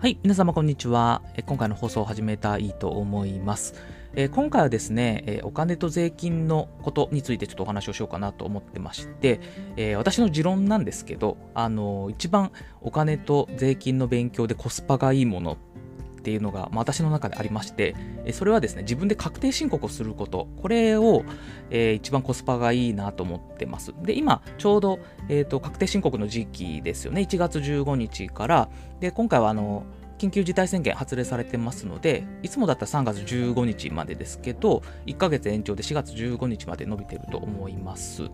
はい、皆様こんにちは。今回の放送を始めたいと思います。今回はですね、お金と税金のことについてちょっとお話をしようかなと思ってまして、私の持論なんですけど、あの、一番お金と税金の勉強でコスパがいいものっていうのが、まあ、私の中でありまして、それはですね、自分で確定申告をすること、これを、えー、一番コスパがいいなと思ってます。で、今、ちょうど、えーと、確定申告の時期ですよね、1月15日から、で、今回はあの、緊急事態宣言発令されてますので、いつもだったら3月15日までですけど、1ヶ月延長で4月15日まで伸びてると思います。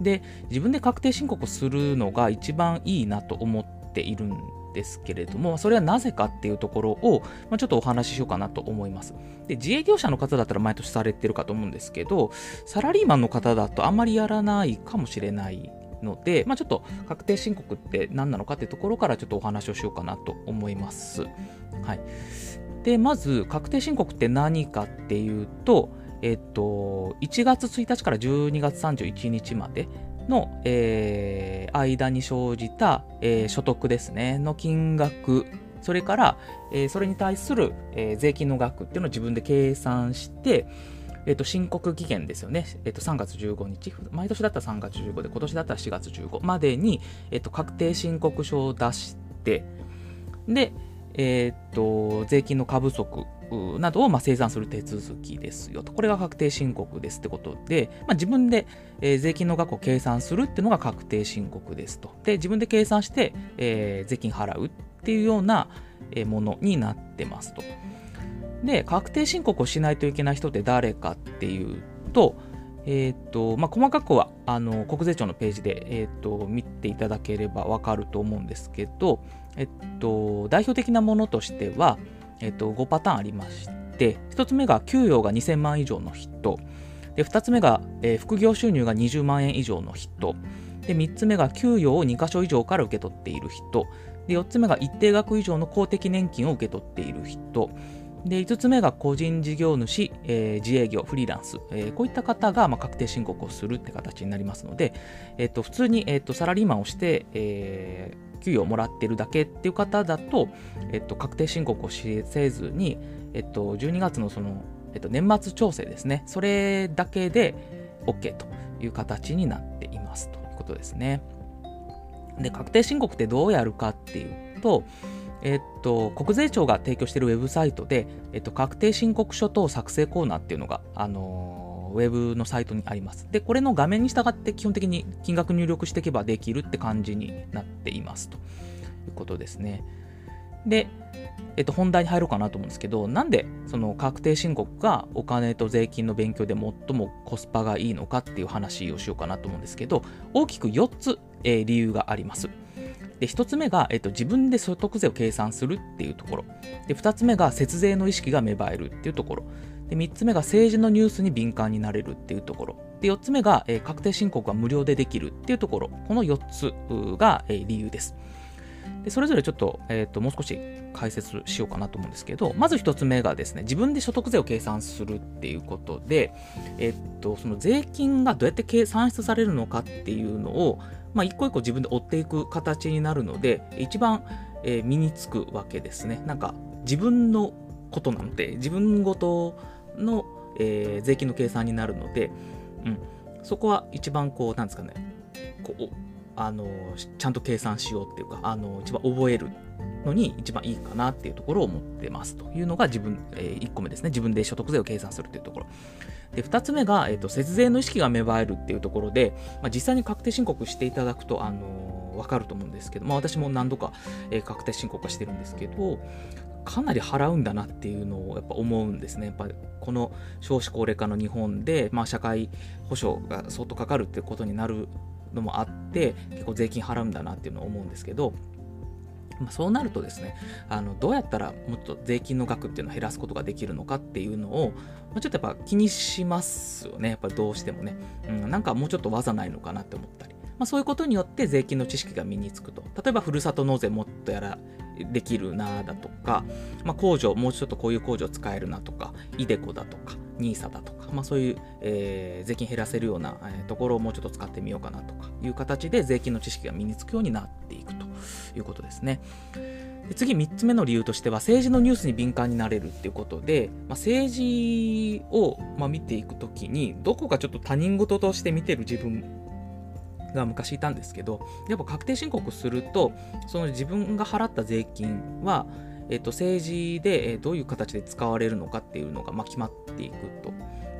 で、自分で確定申告するのが一番いいなと思っているんですけれども、それはなぜかっていうところを、まあ、ちょっとお話ししようかなと思います。で、自営業者の方だったら毎年されてるかと思うんですけど、サラリーマンの方だとあんまりやらないかもしれないので、まあ、ちょっと確定申告って何なのかっていうところからちょっとお話をしようかなと思います。はい。で、まず、確定申告って何かっていうと、えっと、1月1日から12月31日までの、えー、間に生じた、えー、所得ですね、の金額、それから、えー、それに対する、えー、税金の額っていうのを自分で計算して、えっ、ー、と、申告期限ですよね。えっ、ー、と、3月15日。毎年だったら3月15で、今年だったら4月15までに、えっ、ー、と、確定申告書を出して、で、えっ、と、税金の過不足などをま生産する手続きですよと。これが確定申告ですってことで、まあ、自分で、えー、税金の額を計算するっていうのが確定申告ですと。で、自分で計算して、えー、税金払うっていうようなものになってますと。で、確定申告をしないといけない人って誰かっていうと、え、ー、と、まあ、細かくは、あの、国税庁のページで、え、ー、と、見ていただければわかると思うんですけど、えっと、代表的なものとしては、えっと、5パターンありまして、1つ目が給与が2000万以上の人、で2つ目が、えー、副業収入が20万円以上の人、で3つ目が給与を2箇所以上から受け取っている人、で4つ目が一定額以上の公的年金を受け取っている人、で5つ目が個人事業主、えー、自営業、フリーランス、えー、こういった方が、まあ、確定申告をするって形になりますので、えーと、普通に、えーと、サラリーマンをして、えー、給与をもらってるだけっていう方だと、えっと、確定申告をせずに、えっと、12月のその、えっと、年末調整ですね、それだけで OK という形になっていますということですね。で、確定申告ってどうやるかっていうと、えっと、国税庁が提供しているウェブサイトで、えっと、確定申告書等作成コーナーっていうのが、あのーウェブのサイトにあります。で、これの画面に従って基本的に金額入力していけばできるって感じになっていますということですね。で、えっと、本題に入ろうかなと思うんですけど、なんでその確定申告がお金と税金の勉強で最もコスパがいいのかっていう話をしようかなと思うんですけど、大きく4つ、えー、理由があります。で、1つ目が、えっと、自分で所得税を計算するっていうところ。で、2つ目が節税の意識が芽生えるっていうところ。で3つ目が政治のニュースに敏感になれるっていうところ。で4つ目が、え、確定申告が無料でできるっていうところ。この4つが、え、理由です。でそれぞれちょっと,、えーと、もう少し解説しようかなと思うんですけど、まず1つ目がですね、自分で所得税を計算するっていうことで、えっ、ー、と、その税金がどうやって計算出されるのかっていうのを、まあ、一個一個自分で追っていく形になるので、一番、えー、身につくわけですね。なんか、自分のことなので、自分ごとの、えー、税金の計算になるので、うん、そこは一番こう、なんですかね、こう、あの、ちゃんと計算しようっていうか、あの、一番覚えるのに一番いいかなっていうところを思ってますというのが自分、えー、1個目ですね。自分で所得税を計算するっていうところ。で、2つ目が、え、ー、と、節税の意識が芽生えるっていうところで、まあ、実際に確定申告していただくと、あの、わかると思うんですけど、まあ、私も何度か、え、確定申告はしてるんですけど、かなり払うんだなっていうのをやっぱ思うんですね。やっぱこの少子高齢化の日本で、まあ、社会保障が相当かかるっていうことになるのもあって結構税金払うんだなっていうのを思うんですけど、まあ、そうなるとですねあのどうやったらもっと税金の額っていうのを減らすことができるのかっていうのを、まあ、ちょっとやっぱ気にしますよねやっぱりどうしてもね、うん、なんかもうちょっと技ないのかなって思ったり。まあ、そういうことによって税金の知識が身につくと。例えば、ふるさと納税もっとやらできるなだとか、まあ、控除、もうちょっとこういう控除使えるなとか、イデコだとか、NISA だとか、まあ、そういう、えー、税金減らせるような、え、ところをもうちょっと使ってみようかなとかいう形で税金の知識が身につくようになっていくということですね。で次3つ目の理由としては政治のニュースに敏感になれるっていうことで、まあ、政治を、まあ、見ていくときにどこかちょっと他人事として見てる自分が昔いたんですけどやっぱ確定申告するとその自分が払った税金は、えっと、政治でどういう形で使われるのかっていうのが、まあ、決まっていくと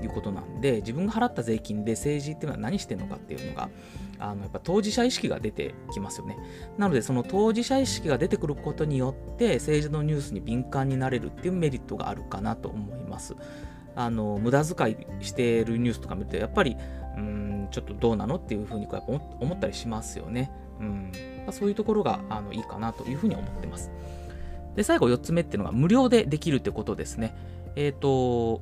いうことなんで自分が払った税金で政治っていうのは何してるのかっていうのがあのやっぱ当事者意識が出てきますよね。なのでその当事者意識が出てくることによって政治のニュースに敏感になれるっていうメリットがあるかなと思います。あの無駄遣いしているニュースとか見るとやっぱりうんちょっとどうなのっていうふうにこうやっぱ思ったりしますよね。うん。そういうところがあのいいかなというふうに思ってます。で最後4つ目っていうのが無料でできるってことですね。えっ、ー、と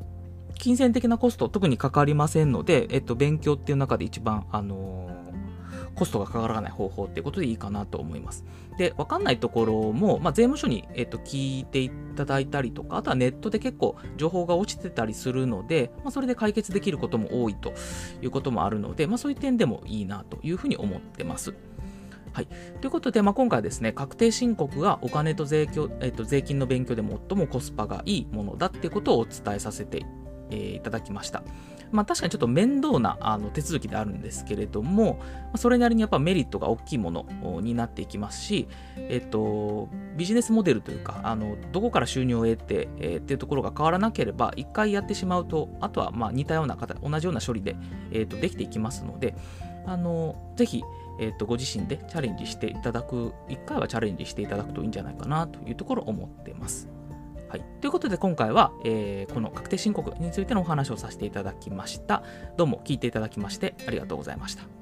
金銭的なコスト特にかかりませんので、えっと、勉強っていう中で一番、あのー、コストがかからない方法っていうことでいいかなと思います。で、わかんないところも、まあ、税務署に、えっと、聞いていただいたりとか、あとはネットで結構情報が落ちてたりするので、まあ、それで解決できることも多いということもあるので、まあ、そういう点でもいいなというふうに思ってます。はい、ということで、まあ、今回はですね、確定申告がお金と税,、えっと、税金の勉強で最もコスパがいいものだっていうことをお伝えさせてえー、いただきました。まあ、確かにちょっと面倒なあの手続きであるんですけれども、それなりにやっぱメリットが大きいものになっていきますし、えっと、ビジネスモデルというか、あのどこから収入を得て、えー、っていうところが変わらなければ、一回やってしまうと、あとはまあ似たような方、同じような処理で、えー、とできていきますので、あのぜひ、えー、とご自身でチャレンジしていただく、一回はチャレンジしていただくといいんじゃないかなというところを思ってます。はい。ということで今回は、えー、この確定申告についてのお話をさせていただきました。どうも聞いていただきましてありがとうございました。